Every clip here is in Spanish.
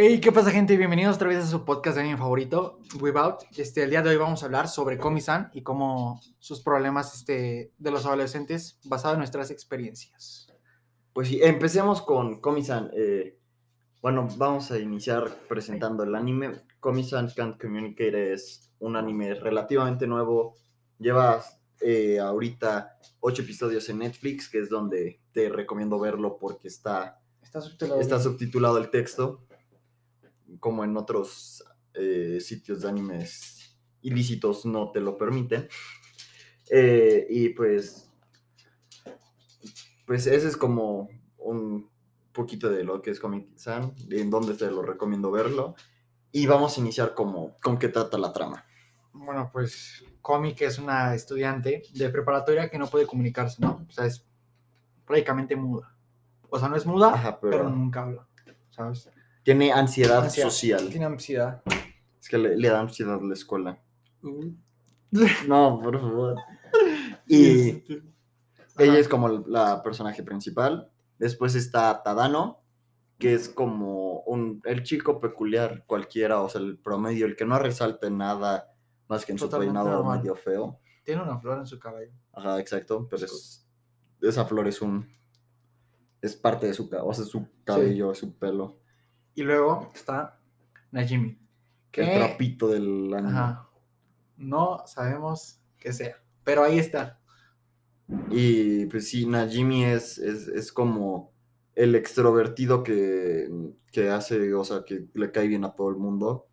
Hey, ¿qué pasa, gente? Bienvenidos otra vez a su podcast de anime favorito, Without. Este, el día de hoy vamos a hablar sobre Komi-san y cómo sus problemas este, de los adolescentes basado en nuestras experiencias. Pues sí, empecemos con Komi-san. Eh, bueno, vamos a iniciar presentando el anime. Komi-san Can't Communicate es un anime relativamente nuevo. Lleva eh, ahorita ocho episodios en Netflix, que es donde te recomiendo verlo porque está, Está subtitulado. está subtitulado el texto, como en otros eh, sitios de animes ilícitos no te lo permiten. Eh, y pues, pues ese es como un poquito de lo que es Comic-San, en donde te lo recomiendo verlo. Y vamos a iniciar como con qué trata la trama. Bueno, pues que es una estudiante de preparatoria que no puede comunicarse, ¿no? O sea, es prácticamente muda. O sea, no es muda, Ajá, pero... pero nunca habla, ¿sabes? Tiene ansiedad, Ansiedad. social. Tiene ansiedad. Es que le, le da ansiedad la escuela. No, por favor. Y Este, ella es como la personaje principal. Después está Tadano, que es como un, el chico peculiar cualquiera, o sea, el promedio, el que no resalta en nada más que en su peinado normal. medio feo. Tiene una flor en su cabello. Ajá, exacto, pero es, esa flor es un, es parte de su, o sea, su cabello, su pelo. Y luego está Najimi. Que El trapito del anime. ajá, no sabemos qué sea. Pero ahí está. Y pues sí, Najimi es, es, es como el extrovertido que, que hace, o sea, que le cae bien a todo el mundo.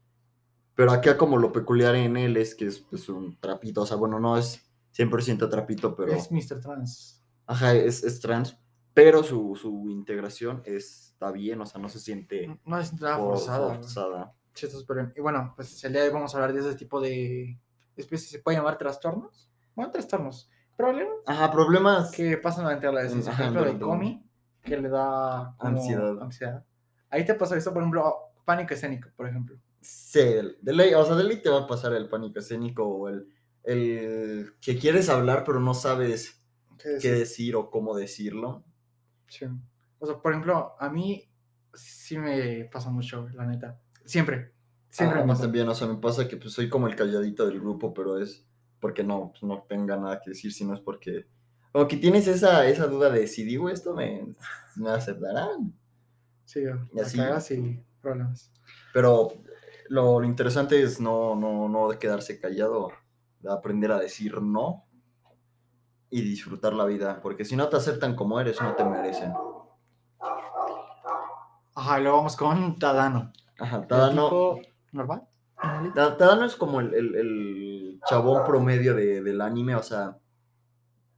Pero acá como lo peculiar en él es que es pues, un trapito, o sea, bueno, no es 100% trapito, pero... Es Mr. Trans. Ajá, es, es trans, pero su, su integración está bien, o sea, no se siente No es nada for- forzada. forzada. Sí, está súper bien. Y bueno, pues el día de hoy vamos a hablar de ese tipo de especies. ¿Se puede llamar trastornos? Bueno, trastornos. Problemas Ajá, problemas. que pasan durante la adolescencia. Por ejemplo, de Comi, que le da como Ansiedad. ansiedad. Ahí te pasa esto, por ejemplo, pánico escénico, por ejemplo. Sí, de de ley, o sea, de ley te va a pasar el pánico escénico o el, el que quieres hablar pero no sabes ¿Qué qué decir o cómo decirlo. Sí. O sea, por ejemplo, a mí sí me pasa mucho, la neta. Siempre. Siempre Ah, me pasa. también, o sea, me pasa que pues, soy como el calladito del grupo, pero es porque no, pues, no tenga nada que decir, sino es porque como que tienes esa, esa duda de si digo esto me, me aceptarán. Sí, Y así. y problemas. Pero lo, lo interesante es no, no, no quedarse callado, de aprender a decir no y disfrutar la vida, porque si no te aceptan como eres, no te merecen. Ajá, y luego vamos con Tadano. Ajá, Tadano, tipo normal. Tadano es como el, el- el chabón promedio de- del anime, o sea,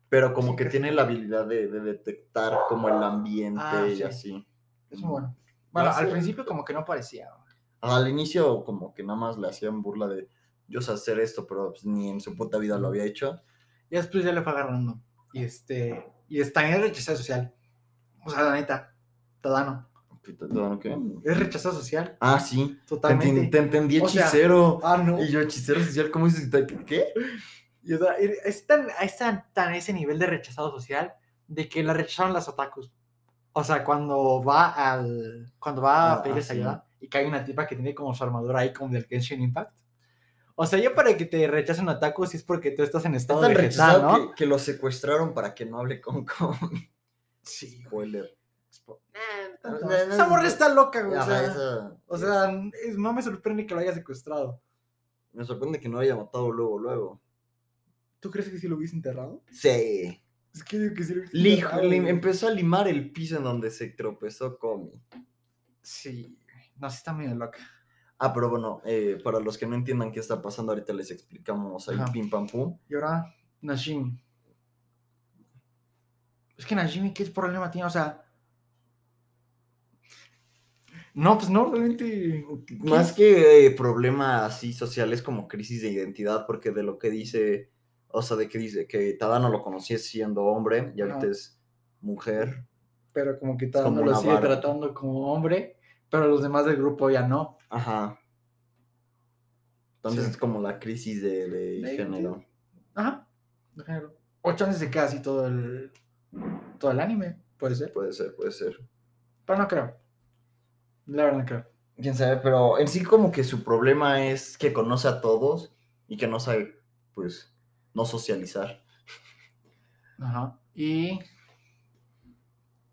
pero como que tiene la habilidad de, de detectar como el ambiente Ah, y sí. así. Es muy bueno. Bueno, Ah, al principio como que no parecía. Al inicio como que nada más le hacían burla de yo sé hacer esto, pero pues, ni en su puta vida lo había hecho. Y después ya le fue agarrando. Y este. Y es también es rechazado social. O sea, la neta. Tadano. ¿Tadano qué? Es rechazado social. Ah, sí. Te, Totalmente. enten- te entendí O sea, hechicero. Ah, no. Y yo, hechicero social, ¿cómo dices? ¿Qué? Y, o sea, es tan, es tan, tan ese nivel de rechazado social de que la rechazaron las otakus. O sea, cuando va al. Cuando va Ah, a ah, sí. ayuda y hay una tipa que tiene como su armadura ahí como del Genshin Impact. O sea, ya para que te rechacen un otaku si es porque tú estás en Está estado tan de rechazado ¿no? que, que lo secuestraron para que no hable con Komi. Sí. Spoiler. No, Esa morra está loca, güey. O Ajá, sea, esa- o sea, es- no me sorprende que lo haya secuestrado. Me sorprende que no lo haya matado luego, luego. ¿Tú crees que sí lo hubiese enterrado? Sí. Es que digo que sí lo hubiese Lijo- enterrado, lim- güey. empezó a limar el piso en donde se tropezó Komi. Sí, no, sí está medio loca. Ah, pero bueno, eh, para los que no entiendan qué está pasando, ahorita les explicamos ahí Ajá. pim pam pum. Y ahora, Najimi. Es que Najimi, ¿qué problema tiene? O sea. No, pues no, realmente. Más que eh, problema así social, es como crisis de identidad, porque de lo que dice, o sea, de que dice que Tadano lo conocía siendo hombre y ahorita es mujer. Pero como que todo como lo sigue vara. tratando como hombre, pero los demás del grupo ya no. Ajá. Entonces Sí. es como la crisis de, de De género. Ajá. de género. O chances queda así todo el. Todo el anime, puede ser. Puede ser, puede ser. Pero no creo. La verdad no creo. quién sabe, pero en sí como que su problema es que conoce a todos y que no sabe, pues, no socializar. Ajá. Y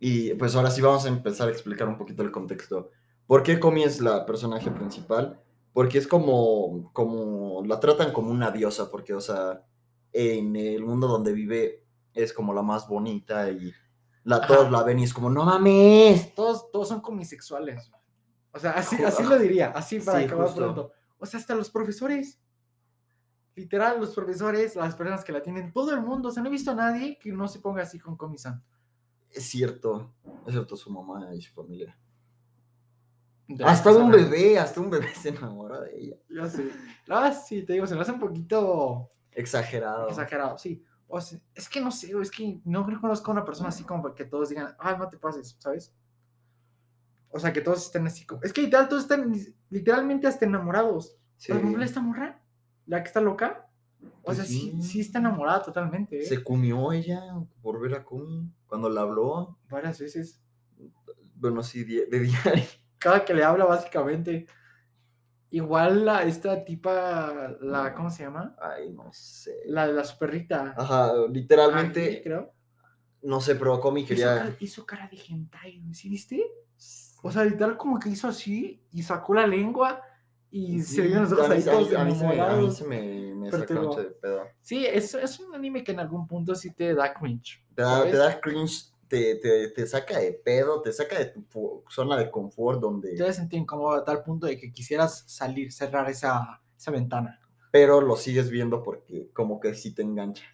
Y pues ahora sí vamos a empezar a explicar un poquito el contexto. ¿Por qué Comi es la personaje principal? Porque es como, como, la tratan como una diosa, porque, o sea, en el mundo donde vive es como la más bonita y la, Ajá. todos la ven y es como, no mames. todos, todos son comisexuales. O sea, así, lo diría, así para Sí, acabar justo. pronto. O sea, hasta los profesores. Literal, los profesores, las personas que la tienen, todo el mundo. O sea, no he visto a nadie que no se ponga así con Comi-san. Es cierto, excepto su mamá y su familia. De Hasta un bebé, hasta un bebé se enamora de ella. Ya sé. Ah, sí, te digo, se me hace un poquito Exagerado. exagerado, sí. O sea, es que no sé, es que no conozco a una persona así como que todos digan, ah, no te pases, ¿sabes? O sea, que todos estén así como... Es que literal, todos están literalmente hasta enamorados. Sí. Por ejemplo, esta morra, la que está loca, o Pues sea, sí, sí. sí está enamorada totalmente, ¿eh? Se comió ella por ver a Kumi cuando la habló. Varias veces. Bueno, sí, de diario. Cada que le habla, básicamente. Igual la, esta tipa, la, ¿cómo se llama? Ay, no sé. La de la superrita. Ajá, literalmente, creo. no sé, pero Komi Hizo quería. cara, hizo cara de hentai, ¿sí viste? O sea, literal como que hizo así y sacó la lengua y se vieron los ojos ahí todos a mí se me, a mí enamorados. se me, me saca mucho de pedo. Sí, es, es un anime que en algún punto sí te da cringe. Te da, te da cringe, te, te, te saca de pedo, te saca de tu zona de confort donde. Te sentir incómodo a tal punto de que quisieras salir, cerrar esa, esa ventana. Pero lo sigues viendo porque como que sí te engancha.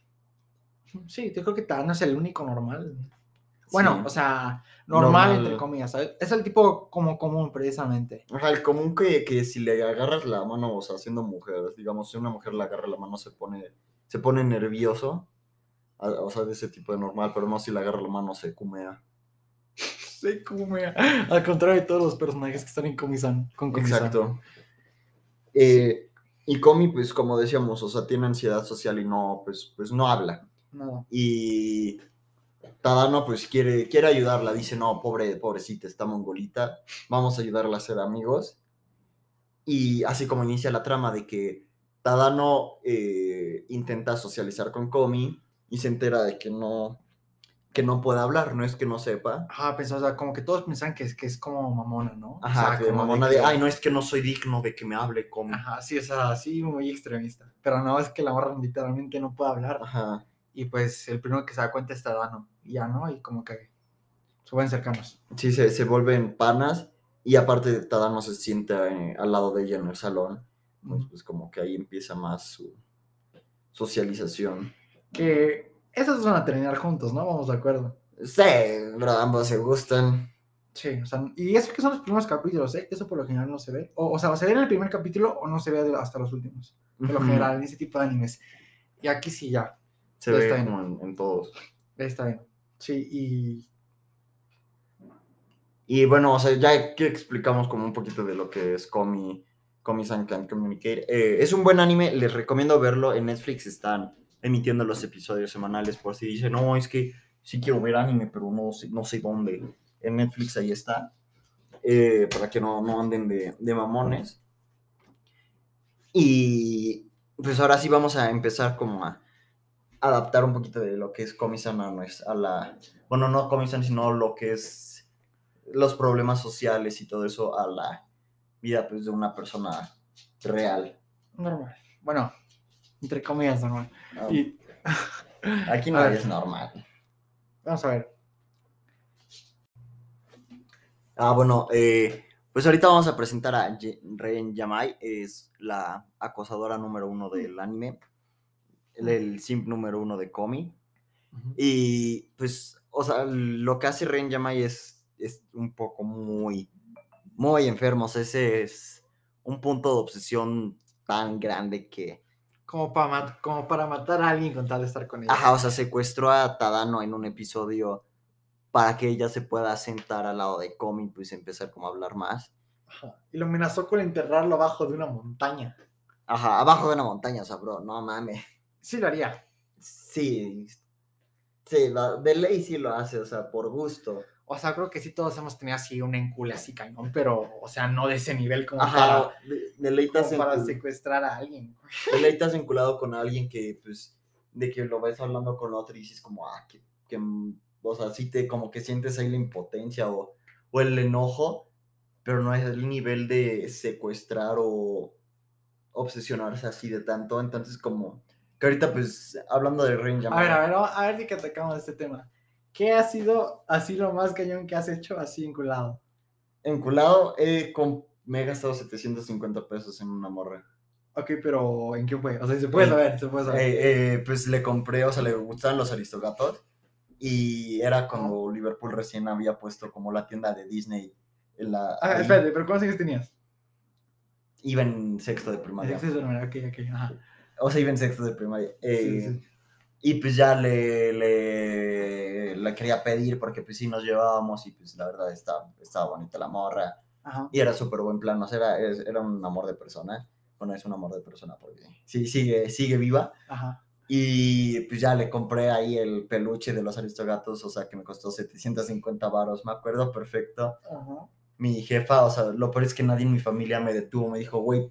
Sí, yo creo que Thanos es el único normal. Bueno, Sí. o sea, normal, Normal. entre comillas, ¿sabes? Es el tipo como común, precisamente. Ajá, el común que, que si le agarras la mano, o sea, siendo mujer, digamos, si una mujer le agarra la mano se pone, se pone nervioso, o sea, de ese tipo de normal, pero no si le agarra la mano se cumea. Como me... Al contrario de todos los personajes que están en Komi-san, con. Exacto. Eh, y Comi, pues como decíamos, o sea, tiene ansiedad social y no, pues, pues no habla. Nada. Y Tadano pues quiere, quiere ayudarla, dice, no, pobre, pobrecita, está mongolita, vamos a ayudarla a ser amigos. Y así como inicia la trama de que Tadano eh, intenta socializar con Komi y se entera de que no, que no puede hablar, no es que no sepa. Ajá, pensó, o sea, como que todos piensan que es, que es como mamona, ¿no? O Ajá, sea, que como mamona que- de, ay, no es que no soy digno de que me hable Komi. Ajá, sí, o sea, sí, muy extremista. Pero no, es que la morra literalmente no puede hablar. Ajá. Y pues el primero que se da cuenta es Tadano. Y ya, ¿no? Y como que se vuelven cercanos. Sí, se, se vuelven panas y aparte Tadano se sienta eh, al lado de ella en el salón. Pues, pues como que ahí empieza más su socialización. Que esos van a terminar juntos, ¿no? Vamos de acuerdo. Sí, pero ambos se gustan. Sí, o sea, y eso que son los primeros capítulos, ¿eh? Eso por lo general no se ve. O, o sea, o se ve en el primer capítulo o no se ve hasta los últimos. Por lo general, en ese tipo de animes. Y aquí sí ya, Se Ya ve está bien. como en, en todos. está bien. Sí, y Y bueno, o sea, ya que explicamos como un poquito de lo que es Komi, Komi-san Can Communicate. eh, es un buen anime, les recomiendo verlo. En Netflix están emitiendo los episodios semanales por si dicen, no, es que sí quiero ver anime, pero no sé, no sé dónde. En Netflix ahí está. eh, para que no, no anden de, de mamones. Y pues ahora sí vamos a empezar como a adaptar un poquito de lo que es Komi-san a, a la... Bueno, no Komi-san, sino lo que es los problemas sociales y todo eso a la vida pues, de una persona real. normal. Bueno, entre comillas, normal. Ah, Y Aquí ver. es normal. vamos a ver. Ah, bueno, eh, pues ahorita vamos a presentar a Ren Yamai, es la acosadora número uno del anime, el, el simp número uno de Komi. Y pues, o sea, lo que hace Ren Yamai es, es un poco muy, muy enfermo. O sea, ese es un punto de obsesión tan grande que, Como para, como para matar a alguien con tal de estar con ella. ajá, o sea, secuestró a Tadano en un episodio para que ella se pueda sentar al lado de Komi, pues empezar como a hablar más. Ajá. Y lo amenazó con enterrarlo abajo de una montaña. Ajá, abajo de una montaña, o sea, bro, no mames. Sí lo haría. Sí, sí, la- de ley sí lo hace, o sea, por gusto. O sea, creo que sí todos hemos tenido así un encule así cañón, pero, o sea, no de ese nivel como Ajá, para, de- deleitas, como para secuestrar a alguien. deleitas vinculado con alguien que, pues, de que lo ves hablando con otro y dices como, ah, que, que, o sea, sí te, como que sientes ahí la impotencia o, o el enojo, pero no es el nivel de secuestrar o obsesionarse así de tanto, entonces como, que ahorita, pues, hablando de Rain A ver, a ver, a ver de que atacamos este tema. ¿Qué ha sido así lo más cañón que has hecho así vinculado? enculado, eh, con, me he gastado 750 pesos en una morra. Ok, pero ¿en qué fue? O sea, se puede Eh, saber, se puede saber. Eh, eh, pues le compré, o sea, le gustaban los aristogatos. Y era cuando Liverpool recién había puesto como la tienda de Disney. En la, ah, ahí. espérate, pero ¿cuántos años tenías? Iba en sexto de primaria. Sí, sí, sí, ok, ok, ajá. O sea, iba en sexto de primaria. Sí, Eh, sí. Y pues ya le, le, le quería pedir porque pues sí nos llevábamos y pues la verdad estaba, estaba bonita la morra. Ajá. Y era súper buen plan, o sea, era, era un amor de persona. Bueno, es un amor de persona porque sí, sigue, sigue viva. Ajá. Y pues ya le compré ahí el peluche de los aristogatos, o sea, que me costó 750 varos, me acuerdo perfecto. Ajá. Mi jefa, o sea, lo peor es que nadie en mi familia me detuvo, me dijo, güey,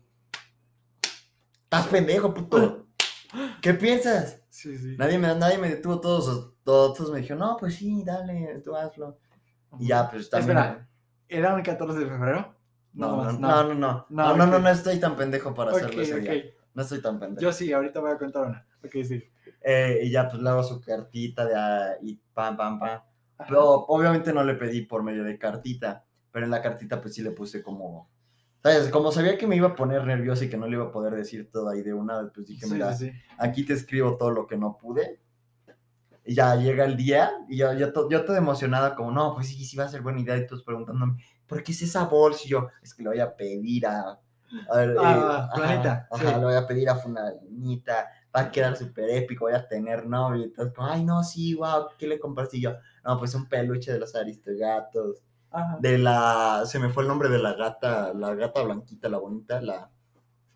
estás pendejo, puto. ¿Qué piensas? Sí, sí. Nadie me, nadie me detuvo, todos, todos, me dijeron, no, pues sí, dale, tú hazlo. Y ya, pues también... Espera, ¿era un 14 de febrero? No, no, más, no, no, no, no, No, no, no, no estoy tan pendejo para Ok, hacerlo ese día. ok. No estoy tan pendejo. Yo sí, ahorita voy a contar una. Ok, sí. Eh, y ya pues le hago su cartita de, ah, y pam, pam, pam. Ajá. Pero obviamente no le pedí por medio de cartita, pero en la cartita pues sí le puse como, ¿sabes? Como sabía que me iba a poner nervioso y que no le iba a poder decir todo ahí de una, pues dije, Sí, mira, sí, sí. aquí te escribo todo lo que no pude. Y ya llega el día y yo, yo, to- yo toda emocionada como, no, pues sí, sí va a ser buena idea y todos preguntándome, ¿por qué es esa bolsa? Y yo, es que le voy a pedir a... a ver, Ah, ajá, ajá, sí. le voy a pedir a fulanita, va a quedar súper épico, voy a tener novio. Y todos como, ay, no, sí, wow, ¿qué le compraste? Y yo, no, pues un peluche de los aristogatos. Ajá. De la, se me fue el nombre de la gata, la gata blanquita, la bonita, la,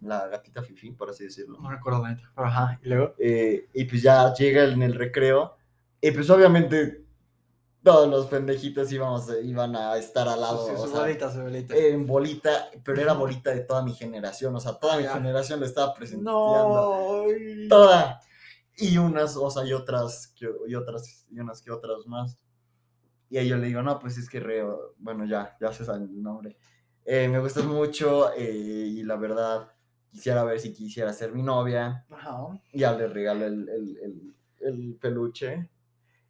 la gatita fifi, por así decirlo. No recuerdo la neta. Ajá. Y luego. Eh, y pues ya llega en el recreo. Y pues obviamente todos los pendejitos íbamos, iban a estar al lado. Su, o su sea, bolita, su bolita. en bolita, pero era bolita de toda mi generación. O sea, toda mi Ya. generación le estaba presentando. no. Toda. Y unas, o sea, y otras, que- y otras, y unas que otras más. Y a yo le digo, no, pues es que reo, bueno, ya, ya se sabe el nombre. Eh, me gustas mucho eh, y la verdad quisiera ver si quisiera ser mi novia. Ajá. Ya le regalo el, el, el, el peluche.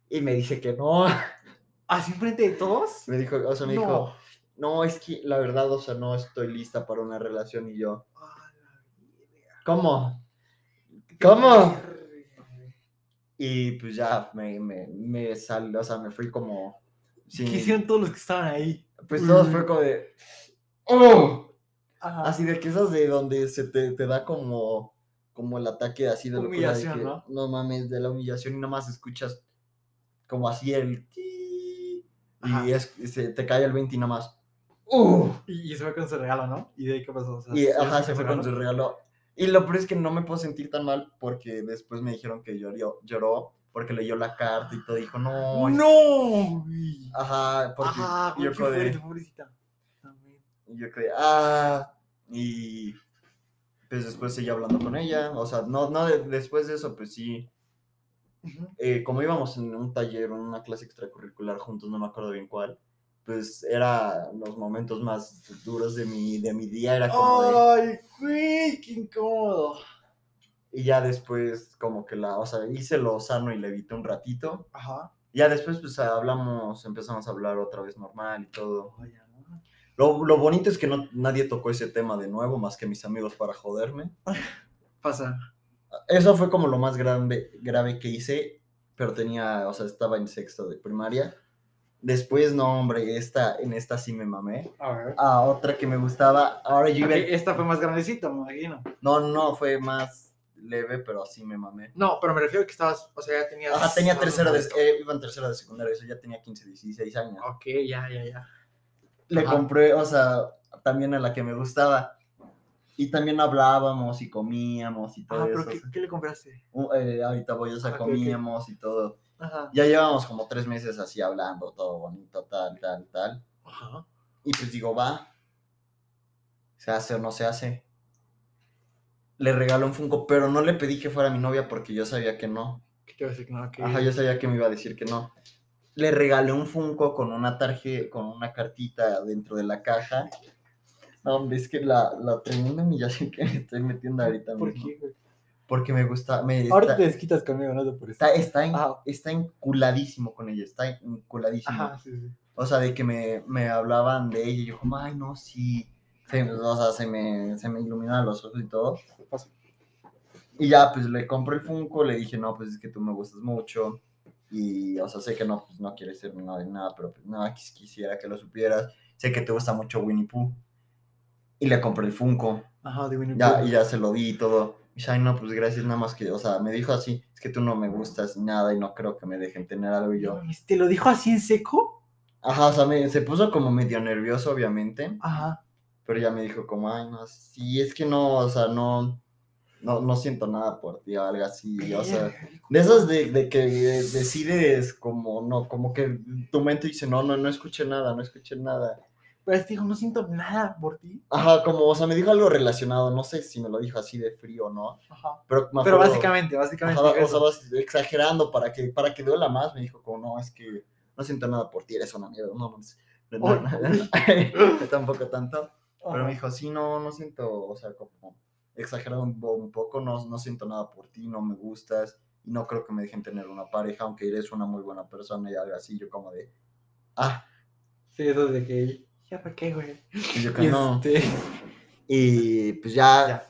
Y me dice que no. ¿Así enfrente de todos? Me dijo, o sea, me no. dijo, no, es que la verdad, o sea, no estoy lista para una relación. Y yo, verga. ¿cómo? ¿Cómo? Y pues ya me, me, me salió, o sea, me fui como. sin- ¿Qué hicieron todos los que estaban ahí? Pues todos fue como de. ¡Oh! Ajá. Así de que esas de donde se te, te da como. Como el ataque así de Humillación, que, ¿no? No mames, de la humillación y nomás escuchas como así el. Y, es, se te cae el 20 y nomás. ¡Uh! Y, y se fue con su regalo, ¿no? ¿Y de ahí qué pasó? O sea, Y ¿sí ajá, se fue con su regalo. Y lo peor es que no me puedo sentir tan mal porque después me dijeron que llorió, lloró porque leyó la carta y todo. Dijo, no. ¡No! Ajá, porque Ajá, yo fuerte, pobrecita. Yo creí, ah, y pues después seguí hablando con ella, o sea, no, no, de- después de eso, pues sí, Ujú. eh, como íbamos en un taller, en una clase extracurricular juntos, no me acuerdo bien cuál, pues era los momentos más duros de mi, de mi día, era como de, ¡Ay, güey! ¡Qué incómodo! y ya después como que la, o sea, hice lo sano y le evité un ratito, Ajá. ya después pues hablamos, empezamos a hablar otra vez normal y todo. Oye, ¿no? Lo, lo bonito es que no, nadie tocó ese tema de nuevo, más que mis amigos para joderme. Pasa. Eso fue como lo más grande, grave que hice, pero tenía, o sea, estaba en sexto de primaria. Después, no, hombre, esta, en esta sí me mamé. A ver. Ah, otra que me gustaba, ahora yo iba... Esta fue más grandecita, me imagino. No, no, fue más leve, pero así me mamé. No, pero me refiero a que estabas, o sea, ya tenías... Ajá, tenía más tercero de, eh, iba en tercero de secundaria, eso ya tenía 15, 16 años. Ok, ya, ya, ya. Le Ajá. compré, o sea, también a la que me gustaba. Y también hablábamos y comíamos y todo Ah, pero eso. ¿qué, qué le compraste? Uh, eh, ahorita voy, o sea, Ah, comíamos y todo. Ajá. Ya llevamos como tres meses así hablando, todo bonito, tal, tal, tal. Ajá. Y pues digo, va. ¿Se hace o no se hace? Le regaló un Funko, pero no le pedí que fuera mi novia porque yo sabía que no. ¿Qué te iba a decir? No, que... Ajá, yo sabía que me iba a decir que no. Le regalé un Funko con una tarjeta, con una cartita dentro de la caja. No, hombre, es que la, la tremenda humillación que me estoy metiendo ahorita ¿Por mismo. qué, güey? Porque me gusta, me está, te desquitas conmigo, no te por eso. está, está, en- Ajá. está enculadísimo con ella, está enculadísimo. Ajá, sí, sí. O sea, de que me, me hablaban de ella y yo como, ay, no, sí. Se, o sea, se me, se me iluminaban los ojos y todo. Y ya, pues le compro el Funko, le dije, no, pues es que tú me gustas mucho. Y, o sea, sé que no, pues no quieres ser mi novia ni nada, pero pues nada, quis- quisiera que lo supieras. Sé que te gusta mucho Winnie Pooh. Y le compré el Funko. Ajá, de Winnie Ya, y ya se lo di y todo. Y dice, ay, no, pues gracias, nada más que, o sea, me dijo así, es que tú no me gustas ni nada y no creo que me dejen tener algo y yo. ¿Te lo dijo así en seco? Ajá, o sea, me, se puso como medio nervioso, obviamente. Ajá. Pero ya me dijo como, ay, no, sí, es que no, o sea, no, no, no siento nada por ti o algo así, o sea, de esas de, de que decides como, no, como que tu mente dice, no, no, no escuché nada, no escuché nada. Pero te digo, no siento nada por ti. Ajá, como, o sea, me dijo algo relacionado, no sé si me lo dijo así de frío o no, Ajá. pero me Pero acuerdo- básicamente, básicamente. Ajá, dijo o sea, vas exagerando para que, para que duela más, me dijo como, no, es que no siento nada por ti, eres una mierda, no, no, no, no, no, no, tampoco tanto. Pero me dijo, sí, no, no siento, o sea, como exagerado un, po- un poco, no, no siento nada por ti, no me gustas y no creo que me dejen tener una pareja, aunque eres una muy buena persona y algo así, yo como de, ah, Sí, eso de que. ¿Ya para qué, güey? y yo que Y no. este, Y pues ya, Ya.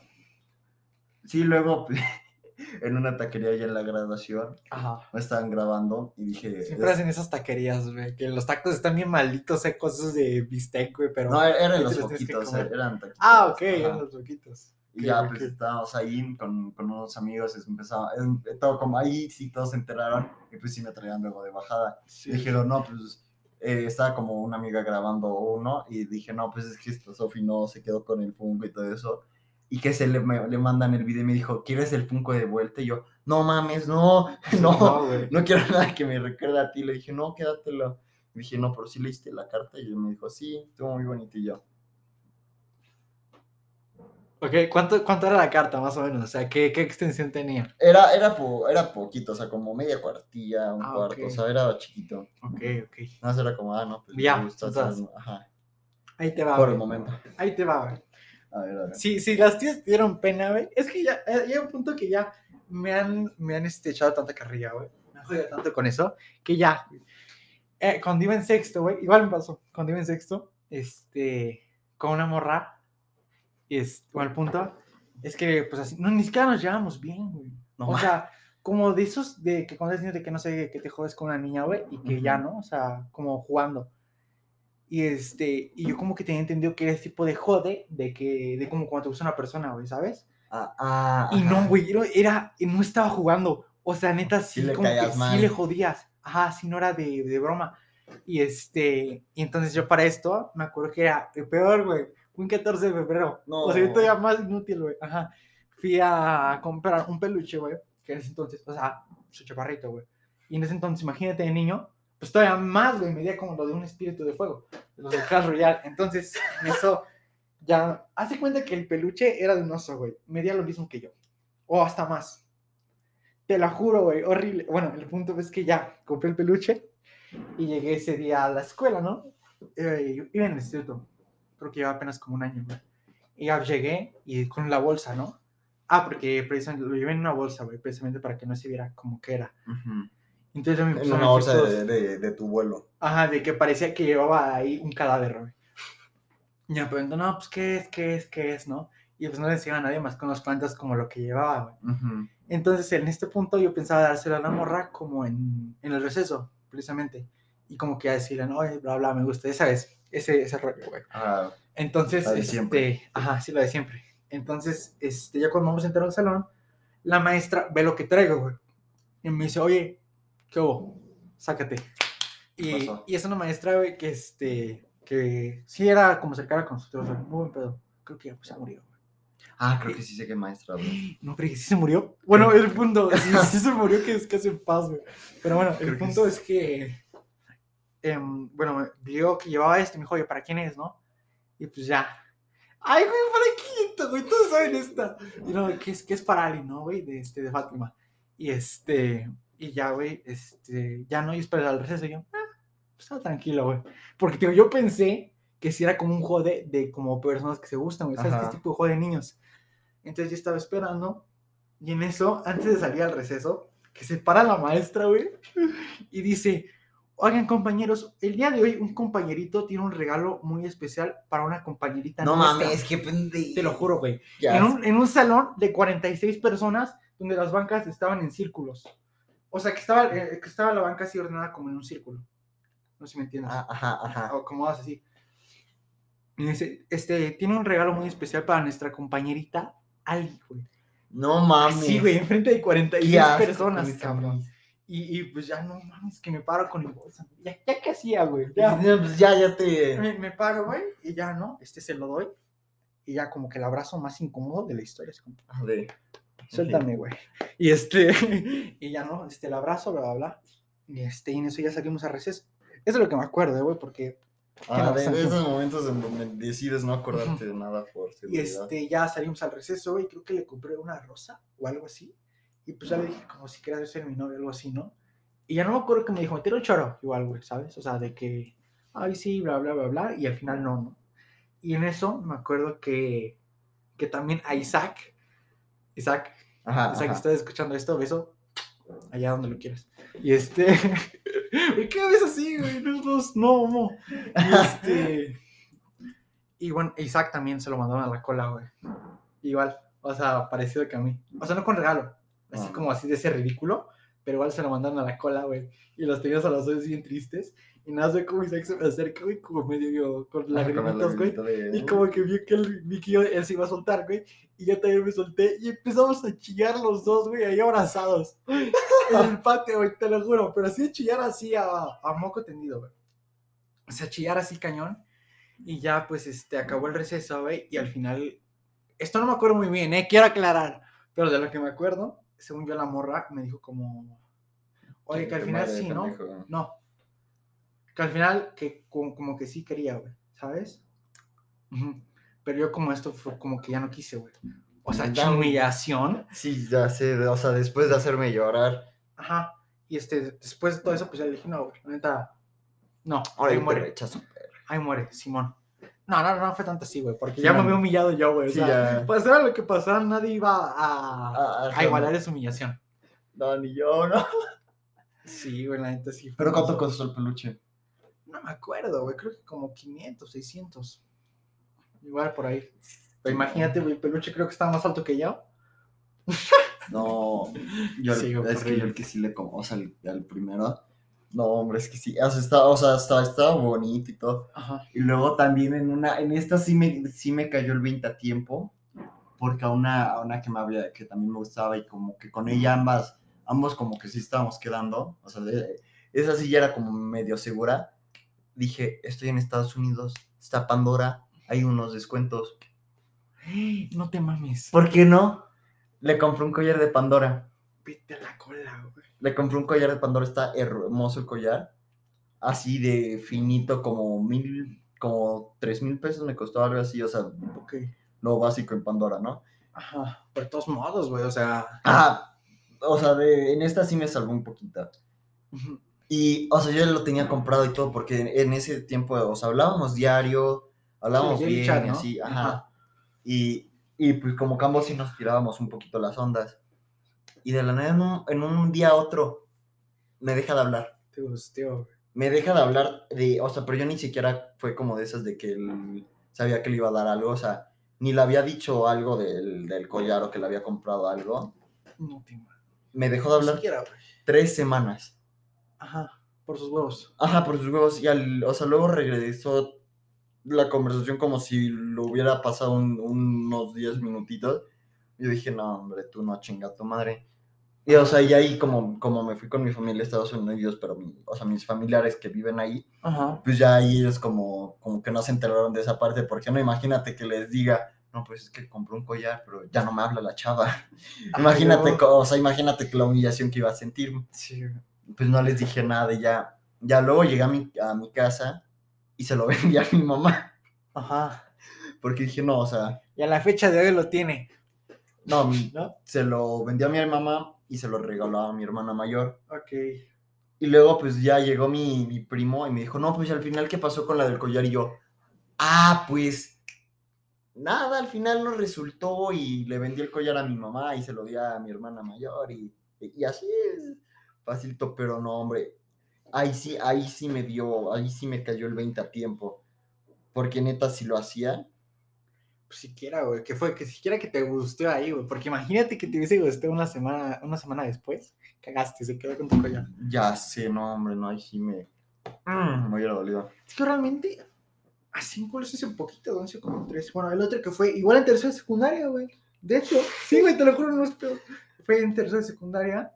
sí, luego en una taquería ya en la graduación Ajá. me estaban grabando y dije, Siempre hacen esas taquerías, güey. Que los tacos están bien malditos, secos, esos de bistec, güey. Pero. no, eran los poquitos, eran taquitos. Ah, ok, ajá. eran los loquitos. Y Ok, ya, ok. pues estábamos ahí con, con unos amigos, es- empezaba, em- todo como ahí, sí, todos se enteraron, y pues sí me traían luego de bajada. Sí. Dijeron, no, pues eh, estaba como una amiga grabando uno, y dije, no, pues es que esta Sofi no se quedó con el Funko y todo eso. Y que se le, me- le mandan el video y me dijo, ¿quieres el Funko de vuelta? Y yo, no mames, no, no, No, quiero nada que me recuerde a ti. Le dije, no, quédatelo. Y dije, no, pero sí leíste la carta. Y él me dijo, sí, estuvo muy bonito. Y yo, Ok, ¿cuánto, ¿cuánto era la carta, más o menos? O sea, ¿qué, qué extensión tenía? Era, era, po- era poquito, o sea, como media cuartilla, un Ah, cuarto, o sea, era chiquito. Ok, ok. No, eso era como, ah, no, pues Ya. Ajá, Ahí te va, por el momento. Ahí te va. A ver, a ver. Sí, sí, las tías te dieron pena, güey. Es que ya eh, llega un punto que ya me han, me han este, echado tanta carrilla, güey. Me han jodido tanto con eso, que ya. Eh, cuando iba en sexto, güey, igual me pasó. Cuando iba en sexto, este, con una morra, es, o al punto, es que, pues así, no, ni siquiera nos llevamos bien, güey. No o sea, como de esos, de que cuando de que no sé, que te jodes con una niña, güey, y que ya, Ujú. ¿no? O sea, como jugando. Y este, y yo como que tenía entendido que era ese tipo de jode, de que, de como cuando te gusta una persona, güey, ¿sabes? Ah, ah, Y no, ajá. güey, era- no estaba jugando. O sea, neta, sí, Sí le como que caías sí mal. le jodías. Ajá, sí, no era de, de broma. Y este, y entonces yo para esto, me acuerdo que era el peor, güey, un 14 de febrero. O sea, yo No. todavía más inútil, güey. Ajá. Fui a comprar un peluche, güey, que en ese entonces, o sea, su chaparrito, güey. Y en ese entonces, imagínate de niño, pues todavía más, güey, medía como lo de un espíritu de fuego, lo del Clash Royale. Entonces, en eso, ya, hace cuenta que el peluche era de un oso, güey. Medía lo mismo que yo. O hasta más. Te lo juro, güey, horrible. Bueno, el punto es que ya compré el peluche y llegué ese día a la escuela, ¿no? Eh, iba en el instituto. Creo que lleva apenas como un año, güey. Y ya llegué y con la bolsa, ¿no? Ah, porque precisamente lo llevé en una bolsa, güey, precisamente para que no se viera como que era. Ujú. Entonces ya me En pusieron una bolsa de, de, de tu vuelo. Ajá, de que parecía que llevaba ahí un cadáver, güey. Y me preguntó, no, pues, ¿qué es, qué es, qué es, no? Y pues no le decía a nadie más con los cuantos como lo que llevaba, güey. Ujú. Entonces, en este punto yo pensaba dárselo a la morra como en, en el receso, precisamente. Y como que a decirle, no, oye, bla, bla, me gusta, esa vez, ese, ese rollo, güey. Ah, Entonces, La de este, siempre. ajá, sí, la de siempre. Entonces, este, ya cuando vamos a entrar al salón, la maestra ve lo que traigo, güey. Y me dice, oye, ¿qué hubo? Sácate. Y, y es una maestra, güey, que, este, que sí era como cercana con nosotros, güey, muy buen pedo. Creo que ya pues, se murió, güey. Ah, creo que sí sé qué maestra, güey. No, pero que sí se murió. Bueno, el punto, sí, sí se murió, que es que en paz, güey. Pero bueno, Creo el que punto sí. es que, em, bueno, vio que llevaba este, me dijo, oye, ¿para quién es, no? Y pues ya. Ay, güey, ¿para quién? güey? Todos saben esta. Y no, que es, que es para Ali, ¿no, güey? De, este, de Fátima. Y este, y ya, güey, este, ya no, y espera al receso. Y yo, ah, pues estaba tranquilo, güey. Porque, tío, yo pensé que si era como un juego de, de como personas que se gustan, güey. ¿Sabes? Ajá. es tipo de juego de niños. Entonces yo estaba esperando. Y en eso, antes de salir al receso, que se para la maestra, güey. Y dice, oigan compañeros, el día de hoy un compañerito tiene un regalo muy especial para una compañerita No nuestra". mames, qué pendejo. Te lo juro, güey. En un, en un salón de 46 personas donde las bancas estaban en círculos. O sea, que estaba, eh, que estaba la banca así ordenada como en un círculo. No sé si me entiendes. Ah, ajá, ajá. O acomodadas así. Y dice, este, tiene un regalo muy especial para nuestra compañerita Ali, güey. No mames. Sí, güey, enfrente de 46 Qué asco personas, cabrón. Y, y, pues ya no mames, que me paro con el bolsa. Ya, ya que hacía, güey. Ya. Ya, pues ya, ya te. Me, me paro, güey, y ya, ¿no? Este se lo doy. Y ya como que el abrazo más incómodo de la historia. Es como, A ver. suéltame, güey. Y este, y ya, ¿no? Este, el abrazo, bla, bla, bla. Y este, y en eso ya salimos a receso. Eso es lo que me acuerdo, güey, porque Ah, de, bastante. de esos momentos en donde decides no acordarte de nada por Y seguridad. este, ya salimos al receso y creo que le compré una rosa o algo así. Y pues ya le dije como si quieras ser mi novio o algo así, ¿no? Y ya no me acuerdo que me dijo, meter un choro, igual, güey, ¿sabes? O sea, de que, ay, sí, bla, bla, bla, bla, y al final no, ¿no? Y en eso me acuerdo que, que también a Isaac, Isaac, Ajá, Isaac, ajá. estás escuchando esto, beso, allá donde lo quieras. Y este, ¿y qué ves así, güey? No, no, no, no. Y este, y bueno, Isaac también se lo mandaron a la cola, güey. Igual, o sea, parecido que a mí. O sea, no con regalo, así Ah. como así de ese ridículo, pero igual se lo mandaron a la cola, güey. Y los tenías a los ojos bien tristes. Y nada, sé cómo Isaac se me acerca, güey, como medio con el lagrimitas, güey. de- Y como que vio que yo- él se iba a soltar, güey. Y yo también me solté. Y empezamos a chillar los dos, güey, ahí abrazados. En el patio, güey, te lo juro. Pero así a chillar así a, a moco tendido, güey. O sea, chillar así cañón. Y ya, pues, este, acabó el receso, güey. Y al final, esto no me acuerdo muy bien, ¿eh? Quiero aclarar. Pero de lo que me acuerdo, según yo, la morra me dijo como... Oye, que al final sí, ¿no? pendejo. No. Que al final, que como, como que sí quería, güey, ¿sabes? Pero yo como esto fue como que ya no quise, güey. O sea, humillación. Sí, ya sé, o sea, después de hacerme llorar. Ajá. Y este, después de todo eso, pues ya le dije, no, güey, la neta, no, Ahora ahí muere, rechazo. ahí muere, Simón. No, no, no fue tanto así, güey, porque Sí, ya me había humillado yo, güey. O Sí, sea, ya. pasara lo que pasara, nadie iba a, Ah, a ajá. igualar esa humillación. No, ni yo, no. Sí, güey, la neta sí. Pero ¿cuánto costó el peluche? No me acuerdo, güey, creo que como 500, 600. Igual por ahí. Pero imagínate, güey, el peluche creo que estaba más alto que yo. No, yo Sí, es que yo el que sí le como, o sea, el primero. No, hombre, es que sí, o sea, estaba, o sea, estaba, estaba bonito y todo. Ajá. Y luego también en una, en esta sí me, sí me cayó el 20 a tiempo, porque a una, a una que me había, que también me gustaba y como que con ella ambas, ambos como que sí estábamos quedando, o sea, de- esa sí ya era como medio segura. Dije, estoy en Estados Unidos, está Pandora, hay unos descuentos. No te mames. ¿Por qué no? Le compré un collar de Pandora. Vete a la cola, güey. Le compré un collar de Pandora, está hermoso el collar. Así de finito, como mil, como tres mil pesos me costó algo así, o sea, Ok. lo básico en Pandora, ¿no? Ajá. Por todos modos, güey, o sea. Ah, o sea, de- en esta sí me salvó un poquito. Y, o sea, yo lo tenía comprado y todo, porque en, ese tiempo, o sea, hablábamos diario, hablábamos Sí, bien, chat, y ¿no? así, ajá. Ajá. Y, y pues como que ambos sí nos tirábamos un poquito las ondas. Y de la nada, en un, en un día a otro, me deja de hablar. Te me deja de hablar de, o sea, pero yo ni siquiera fue como de esas de que él sabía que le iba a dar algo, o sea, ni le había dicho algo del, del collar o que le había comprado algo. No te mames. Me dejó de Ni hablar siquiera, tres semanas. Ajá. Por sus huevos. Ajá, por sus huevos. Y al, o sea, luego regresó la conversación como si lo hubiera pasado un- unos 10 minutitos. Yo dije, no, hombre, tú no chinga tu madre. Y, o sea, y ahí como, como me fui con mi familia a Estados Unidos, pero, mi- o sea, mis familiares que viven ahí, Ajá. pues ya ahí ellos como, como que no se enteraron de esa parte, porque no imagínate que les diga, no, pues es que compró un collar, pero ya no me habla la chava. Ay, imagínate, o sea, imagínate la humillación que iba a sentir. Sí. Pues no les dije nada y ya, ya luego llegué a mi, a mi casa y se lo vendí a mi mamá. Ajá. Porque dije, no, o sea, Y a la fecha de hoy lo tiene, no, ¿no? se lo vendió a mi mamá y se lo regaló a mi hermana mayor. Ok. Y luego pues ya llegó mi, mi primo y me dijo, no, pues al final, ¿qué pasó con la del collar? Y yo, ah, pues nada, al final no resultó y le vendí el collar a mi mamá y se lo di a mi hermana mayor y, y así es, facilito, pero no, hombre, ahí sí, ahí sí me dio, ahí sí me cayó el 20 a tiempo, porque neta si lo hacía, siquiera, güey, que fue que siquiera que te gustó ahí, güey, porque imagínate que te hubiese gustado una semana, una semana después, cagaste, se quedó con tu collar. ya sé, no, hombre, no, ahí sí me, mm, me hubiera dolido. Es que realmente, así incluso hace un poquito, 11 como 3. Bueno, el otro que fue igual en tercera de secundaria, güey. De hecho, sí, güey, te lo juro, no es peor. Fue en tercera de secundaria.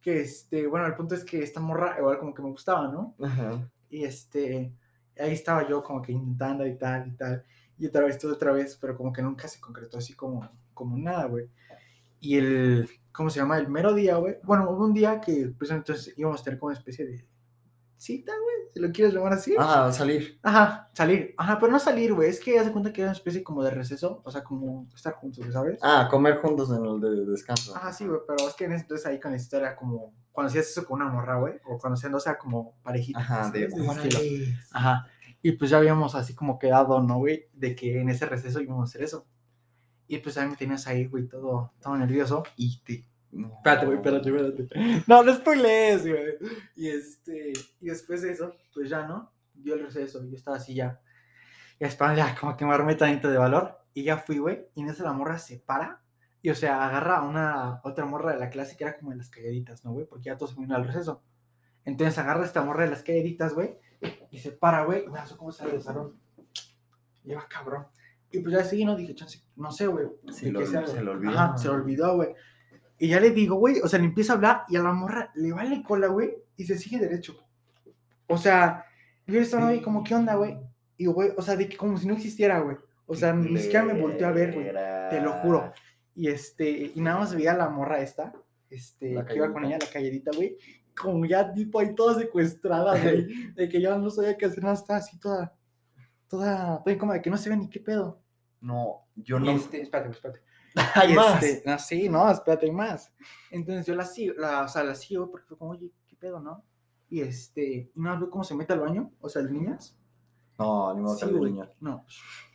Que este, bueno, el punto es que esta morra, igual como que me gustaba, ¿no? Ajá. Y este, ahí estaba yo como que intentando y tal y tal. Y otra vez, todo otra vez, pero como que nunca se concretó así como, como nada, güey. Y el, ¿cómo se llama? El mero día, güey. Bueno, hubo un día que, pues entonces íbamos a tener como una especie de cita, güey, si lo quieres llamar así. Ah, salir. Ajá, salir. Ajá, pero no salir, güey. Es que haz de cuenta que era una especie como de receso. O sea, como estar juntos, ¿sabes? Ah, comer juntos en el de descanso. Ajá, sí, güey. Pero es que en ese entonces ahí con la historia como cuando hacías eso con una morra, güey. O cuando hacías, o sea, como parejita. Ajá, de órale. Ajá. Y pues ya habíamos así como quedado, ¿no, güey? De que en ese receso íbamos a hacer eso. Y pues mí me tenías ahí, güey, todo, todo nervioso. Y te. no. Espérate, güey, espérate, espérate. No, no spoilees, güey. Y este, y después de eso, pues ya, ¿no? Dio el receso, yo estaba así ya. Y esperando ya como que me armé tantito de valor. Y ya fui, güey. Y en eso la morra se para. Y o sea, agarra a una otra morra de la clase que era como de las calladitas, ¿no, güey? Porque ya todos se al receso. Entonces agarra a esta morra de las calladitas, güey. Y se para, güey. Me hace como sale del salón. Y yo, "Ah, cabrón. Y pues ya seguí, no dije, chance, no sé, güey. Se lo- sea, se lo olvidó. Ajá, se lo olvidó, güey. Y ya le digo, güey, o sea, le empieza a hablar y a la morra le vale cola, güey, y se sigue derecho. O sea, yo estaba ahí como, ¿qué onda, güey? Y, güey, o sea, de que como si no existiera, güey. O sea, ni siquiera me volteó a ver, güey. te lo juro. Y este, y nada más veía a la morra esta, este, La que iba con ella, la calladita, güey, como ya tipo ahí toda secuestrada, güey, de que ya no sabía qué hacer, nada, estaba así toda, toda, toda incómoda, de que no se ve ni qué pedo. No, yo no. este, espérate, espérate. Hay más. este, no, sí, no, espérate, hay más. Entonces yo la sigo, la, o sea, la sigo porque fue como, oye, ¿qué pedo, no? Y este, y no veo cómo se mete al baño, o sea, de niñas. No, ni modo Sí, de güey. niña. No,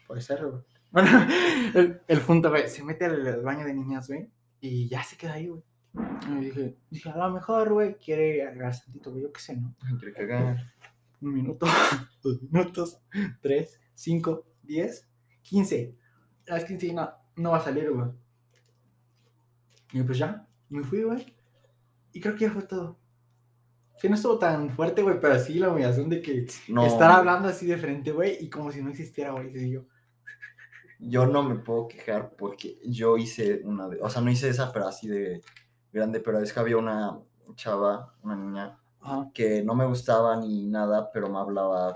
puede ser, güey. Bueno, el, el punto, güey, se mete al, al baño de niñas, güey, y ya se queda ahí, güey. Y dije, dije, a lo mejor, güey, quiere agarrar tantito, güey, yo qué sé, ¿no? Quiere cagar. Un minuto, dos minutos, tres, cinco, diez, quince. A las quince no, no va a salir, güey. Y pues ya, me fui, güey. Y creo que ya fue todo. Que no estuvo tan fuerte, güey, pero sí la humillación de que No. estar hablando así de frente, güey, y como si no existiera, güey. Yo, Yo no me puedo quejar porque yo hice una de. O sea, no hice esa, pero así de grande. Pero es que había una chava, una niña, ajá, que no me gustaba ni nada, pero me hablaba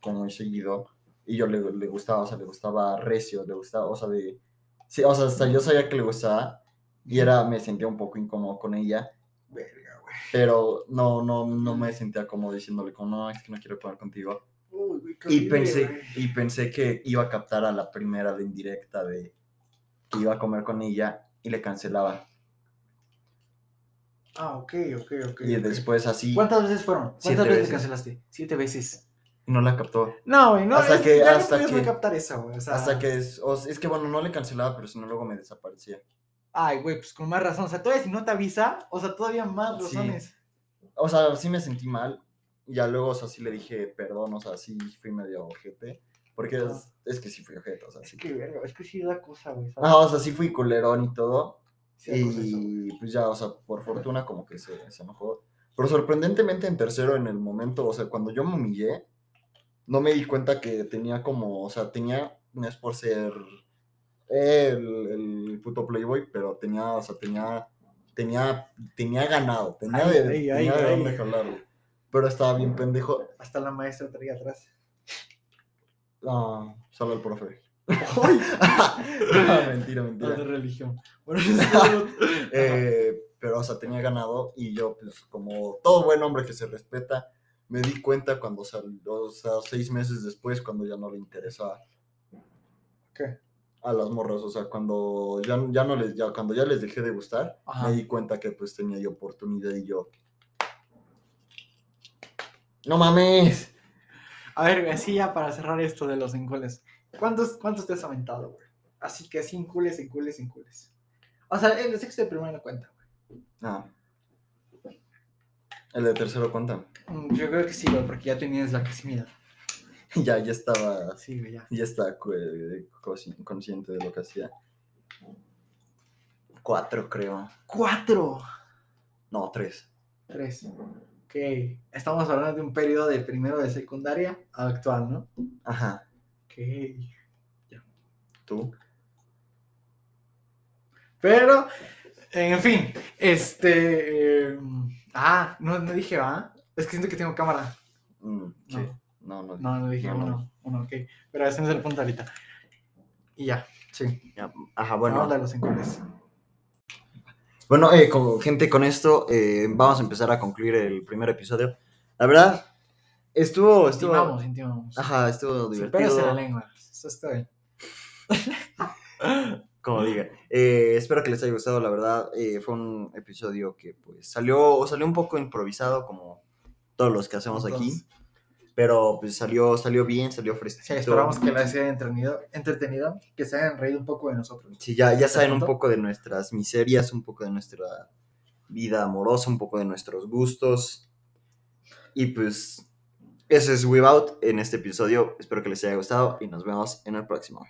como muy seguido. Y yo le, le gustaba, o sea, le gustaba recio, le gustaba, o sea, de. Sí, o sea, hasta yo sabía que le gustaba. Y era, me sentía un poco incómodo con ella. verga, güey. Pero no, no, no me sentía como diciéndole como, no, es que no quiero poner contigo. Uy, güey, qué Y pensé, güey. y pensé que iba a captar a la primera de indirecta de que iba a comer con ella y le cancelaba. Ah, ok, ok, ok. Y ok. después así ¿Cuántas veces fueron? ¿Cuántas Siete veces, veces. cancelaste? Siete veces. no la captó. No, güey, no. Hasta es que- ya hasta que- captar güey. O sea, Hasta que es, o sea, es que bueno, no le cancelaba, pero si no luego me desaparecía. Ay, güey, pues con más razón. O sea, todavía si no te avisa, o sea, todavía más Sí. razones. O sea, sí me sentí mal. Ya luego, o sea, sí le dije perdón, o sea, sí fui medio ojete. Porque es, es que sí fui ojete, o sea, Es sí. que, verga, es que sí da cosa, güey. ¿sabes? Ajá, o sea, sí fui culerón y todo. Sí. Y pues ya, o sea, por fortuna como que se, se enojó. Pero sorprendentemente en tercero en el momento, o sea, cuando yo me humillé, no me di cuenta que tenía como, o sea, tenía, no es por ser el, el puto playboy, pero tenía, o sea, tenía, tenía, tenía ganado, tenía Ay, de, ay, tenía ay, de dónde jalar, güey. Pero estaba bien pendejo. Hasta la maestra traía atrás. Ah, solo el profe. Ah, mentira, No, de mentira. religión. Bueno, Eh, pero, o sea, tenía ganado y yo, pues, como todo buen hombre que se respeta, me di cuenta cuando salió, o sea, seis meses después, cuando ya no le interesaba ¿Qué? a las morras, o sea, cuando ya, ya no les, ya, cuando ya les dejé de gustar, Ajá. me di cuenta que pues tenía yo oportunidad y yo. No mames. A ver, así ya para cerrar esto de los encules. ¿Cuántos, cuántos te has aventado, güey? Así que sin cules, sin cules, sin cules. O sea, el de sexto de primero no cuenta, Ah. El de tercero cuenta. güey. Mm, Yo creo que sí, güey, porque ya tenías la casi mi edad. ya, ya estaba, Sí, güey, ya. ya estaba eh, consci- consciente de lo que hacía. Cuatro, creo. ¡Cuatro! No, tres. Tres. Ok. Estamos hablando de un periodo de primero de secundaria a actual, ¿no? Ajá. Ok. ¿Tú? Pero, en fin, este. eh, ah, no, no dije, ¿va? Es que siento que tengo cámara. Mm, sí. No. No, no. No, no dije No, no. uno. Uno, ok. Pero ese no es el punto ahorita. Y ya, sí. Ya, Ajá, Bueno. bueno. de los. Bueno, eh, con, gente, con esto eh, vamos a empezar a concluir el primer episodio. La verdad, estuvo, estuvo, Intimamos, intimamos. ajá, estuvo Sin divertido. pelos en la lengua. Eso está bien. como diga. Eh, espero que les haya gustado, la verdad. eh, fue un episodio que pues salió, salió un poco improvisado, como todos los que hacemos aquí. Pero pues salió, salió bien, salió fresquito. Sí, esperamos que les haya entretenido, entretenido, que se hayan reído un poco de nosotros. Sí, ya, ya ¿Este saben un poco de nuestras miserias, un poco de nuestra vida amorosa, un poco de nuestros gustos. Y pues, ese es Without en este episodio. Espero que les haya gustado y nos vemos en el próximo.